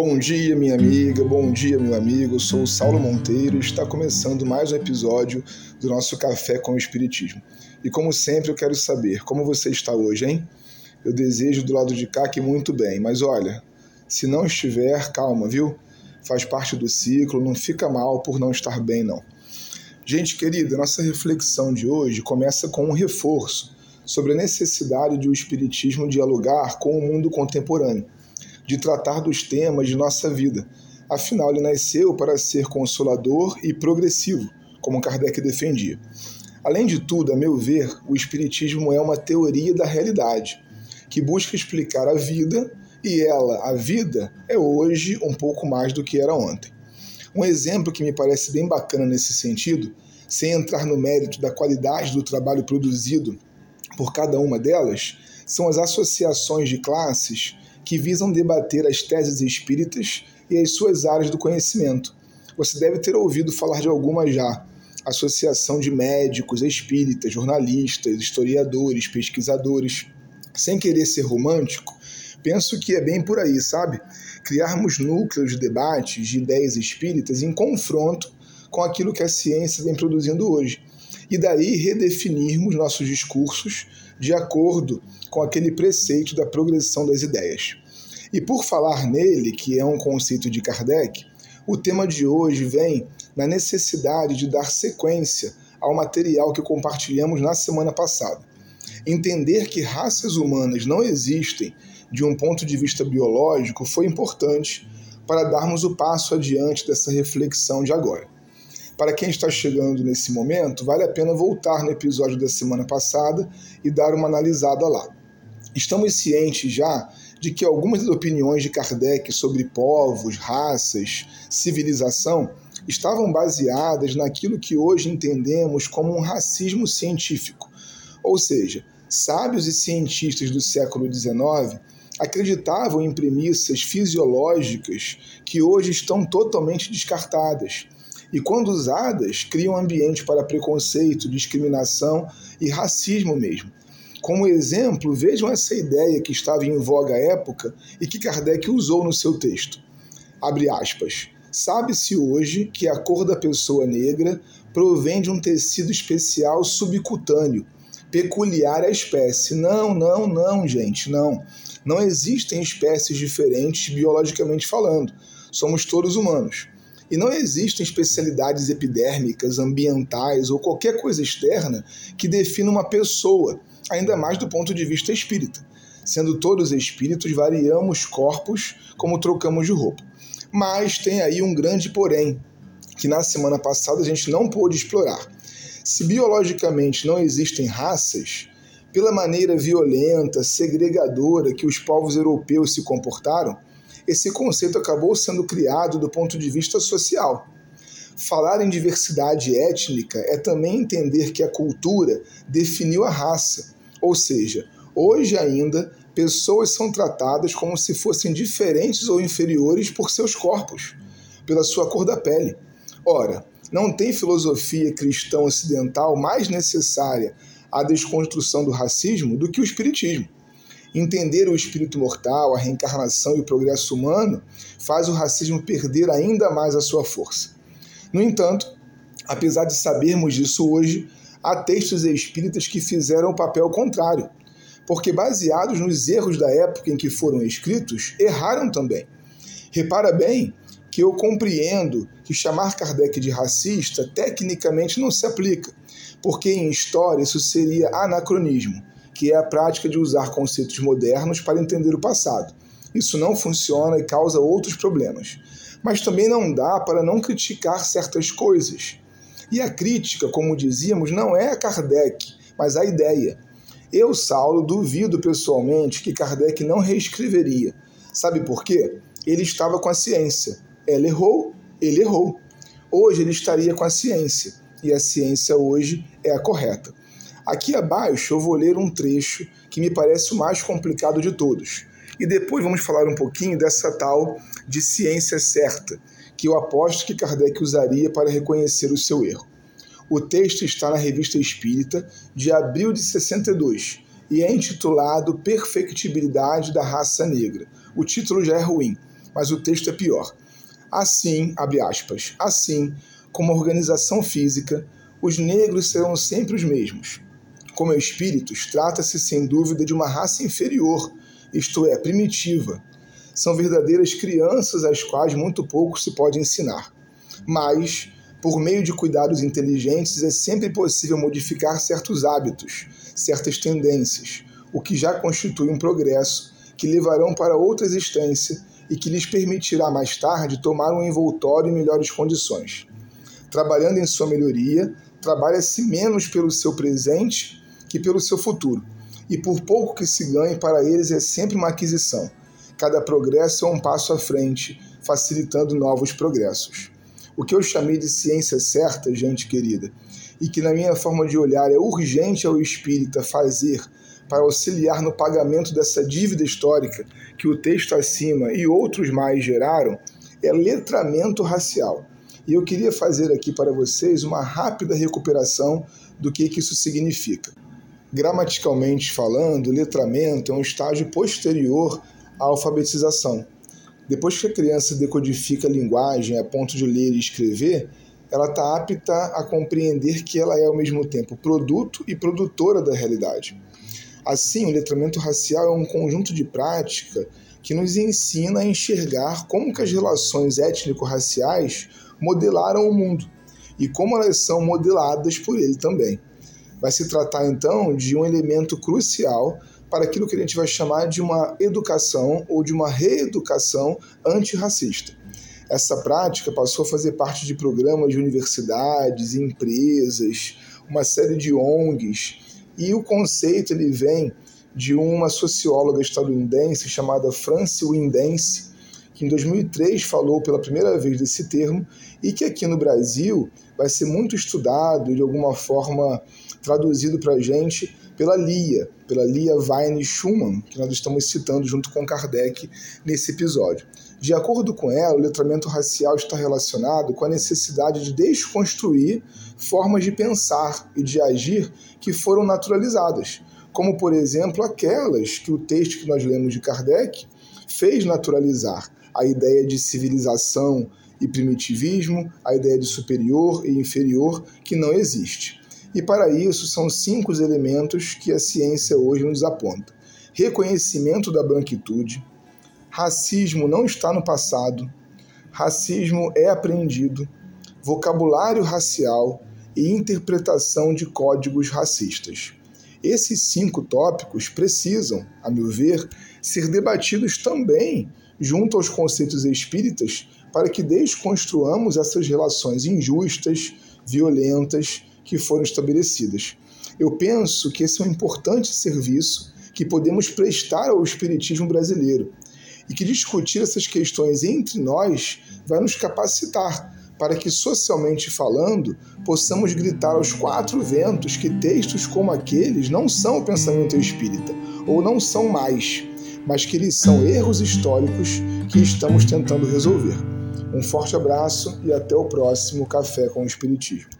Bom dia, minha amiga, bom dia, meu amigo. Eu sou o Saulo Monteiro e está começando mais um episódio do nosso Café com o Espiritismo. E como sempre, eu quero saber como você está hoje, hein? Eu desejo do lado de cá que muito bem, mas olha, se não estiver, calma, viu? Faz parte do ciclo, não fica mal por não estar bem, não. Gente querida, nossa reflexão de hoje começa com um reforço sobre a necessidade de o Espiritismo dialogar com o mundo contemporâneo de tratar dos temas de nossa vida. Afinal, ele nasceu para ser consolador e progressivo, como Kardec defendia. Além de tudo, a meu ver, o Espiritismo é uma teoria da realidade, que busca explicar a vida, e ela, a vida, é hoje um pouco mais do que era ontem. Um exemplo que me parece bem bacana nesse sentido, sem entrar no mérito da qualidade do trabalho produzido por cada uma delas, são as associações de classes que visam debater as teses espíritas e as suas áreas do conhecimento. Você deve ter ouvido falar de algumas já. Associação de médicos, espíritas, jornalistas, historiadores, pesquisadores. Sem querer ser romântico, penso que é bem por aí, sabe? Criarmos núcleos de debates de ideias espíritas em confronto com aquilo que a ciência vem produzindo hoje. E daí redefinirmos nossos discursos de acordo com aquele preceito da progressão das ideias. E por falar nele, que é um conceito de Kardec, o tema de hoje vem na necessidade de dar sequência ao material que compartilhamos na semana passada. Entender que raças humanas não existem de um ponto de vista biológico foi importante para darmos o passo adiante dessa reflexão de agora. Para quem está chegando nesse momento, vale a pena voltar no episódio da semana passada e dar uma analisada lá. Estamos cientes já de que algumas das opiniões de Kardec sobre povos, raças, civilização estavam baseadas naquilo que hoje entendemos como um racismo científico. Ou seja, sábios e cientistas do século XIX acreditavam em premissas fisiológicas que hoje estão totalmente descartadas e, quando usadas, criam ambiente para preconceito, discriminação e racismo mesmo. Como exemplo, vejam essa ideia que estava em voga à época e que Kardec usou no seu texto. Abre aspas. Sabe-se hoje que a cor da pessoa negra provém de um tecido especial subcutâneo, peculiar à espécie. Não, não, não, gente, não. Não existem espécies diferentes biologicamente falando. Somos todos humanos. E não existem especialidades epidérmicas, ambientais ou qualquer coisa externa que defina uma pessoa, ainda mais do ponto de vista espírita. Sendo todos espíritos, variamos corpos como trocamos de roupa. Mas tem aí um grande porém, que na semana passada a gente não pôde explorar. Se biologicamente não existem raças, pela maneira violenta, segregadora que os povos europeus se comportaram, esse conceito acabou sendo criado do ponto de vista social. Falar em diversidade étnica é também entender que a cultura definiu a raça, ou seja, hoje ainda pessoas são tratadas como se fossem diferentes ou inferiores por seus corpos, pela sua cor da pele. Ora, não tem filosofia cristã ocidental mais necessária à desconstrução do racismo do que o espiritismo. Entender o espírito mortal, a reencarnação e o progresso humano faz o racismo perder ainda mais a sua força. No entanto, apesar de sabermos disso hoje, há textos espíritas que fizeram o papel contrário, porque, baseados nos erros da época em que foram escritos, erraram também. Repara bem que eu compreendo que chamar Kardec de racista tecnicamente não se aplica, porque em história isso seria anacronismo que é a prática de usar conceitos modernos para entender o passado. Isso não funciona e causa outros problemas. Mas também não dá para não criticar certas coisas. E a crítica, como dizíamos, não é a Kardec, mas a ideia. Eu, Saulo, duvido pessoalmente que Kardec não reescreveria. Sabe por quê? Ele estava com a ciência. Ela errou, ele errou. Hoje ele estaria com a ciência, e a ciência hoje é a correta. Aqui abaixo eu vou ler um trecho que me parece o mais complicado de todos. E depois vamos falar um pouquinho dessa tal de ciência certa, que eu aposto que Kardec usaria para reconhecer o seu erro. O texto está na Revista Espírita, de abril de 62, e é intitulado Perfectibilidade da Raça Negra. O título já é ruim, mas o texto é pior. Assim, abre aspas, assim, como organização física, os negros serão sempre os mesmos. Como espíritos, trata-se sem dúvida de uma raça inferior, isto é, primitiva. São verdadeiras crianças às quais muito pouco se pode ensinar. Mas, por meio de cuidados inteligentes, é sempre possível modificar certos hábitos, certas tendências, o que já constitui um progresso que levarão para outra existência e que lhes permitirá mais tarde tomar um envoltório em melhores condições. Trabalhando em sua melhoria, trabalha-se menos pelo seu presente que pelo seu futuro, e por pouco que se ganhe para eles é sempre uma aquisição. Cada progresso é um passo à frente, facilitando novos progressos. O que eu chamei de ciência certa, gente querida, e que na minha forma de olhar é urgente ao espírita fazer para auxiliar no pagamento dessa dívida histórica que o texto acima e outros mais geraram, é letramento racial. E eu queria fazer aqui para vocês uma rápida recuperação do que, que isso significa. Gramaticalmente falando, letramento é um estágio posterior à alfabetização. Depois que a criança decodifica a linguagem a ponto de ler e escrever, ela está apta a compreender que ela é ao mesmo tempo produto e produtora da realidade. Assim, o letramento racial é um conjunto de prática que nos ensina a enxergar como que as relações étnico-raciais modelaram o mundo e como elas são modeladas por ele também. Vai se tratar então de um elemento crucial para aquilo que a gente vai chamar de uma educação ou de uma reeducação antirracista. Essa prática passou a fazer parte de programas de universidades, empresas, uma série de ONGs e o conceito ele vem de uma socióloga estadunidense chamada Francie Windense, que em 2003 falou pela primeira vez desse termo e que aqui no Brasil vai ser muito estudado de alguma forma traduzido para a gente pela Lia, pela Lia Weine Schumann, que nós estamos citando junto com Kardec nesse episódio. De acordo com ela, o letramento racial está relacionado com a necessidade de desconstruir formas de pensar e de agir que foram naturalizadas, como, por exemplo, aquelas que o texto que nós lemos de Kardec fez naturalizar a ideia de civilização e primitivismo, a ideia de superior e inferior que não existe. E para isso são cinco os elementos que a ciência hoje nos aponta: reconhecimento da branquitude, Racismo não está no passado. Racismo é aprendido. Vocabulário racial e interpretação de códigos racistas. Esses cinco tópicos precisam, a meu ver, ser debatidos também junto aos conceitos espíritas para que desconstruamos essas relações injustas, violentas que foram estabelecidas. Eu penso que esse é um importante serviço que podemos prestar ao espiritismo brasileiro e que discutir essas questões entre nós vai nos capacitar para que, socialmente falando, possamos gritar aos quatro ventos que textos como aqueles não são o pensamento espírita, ou não são mais, mas que eles são erros históricos que estamos tentando resolver. Um forte abraço e até o próximo Café com o Espiritismo.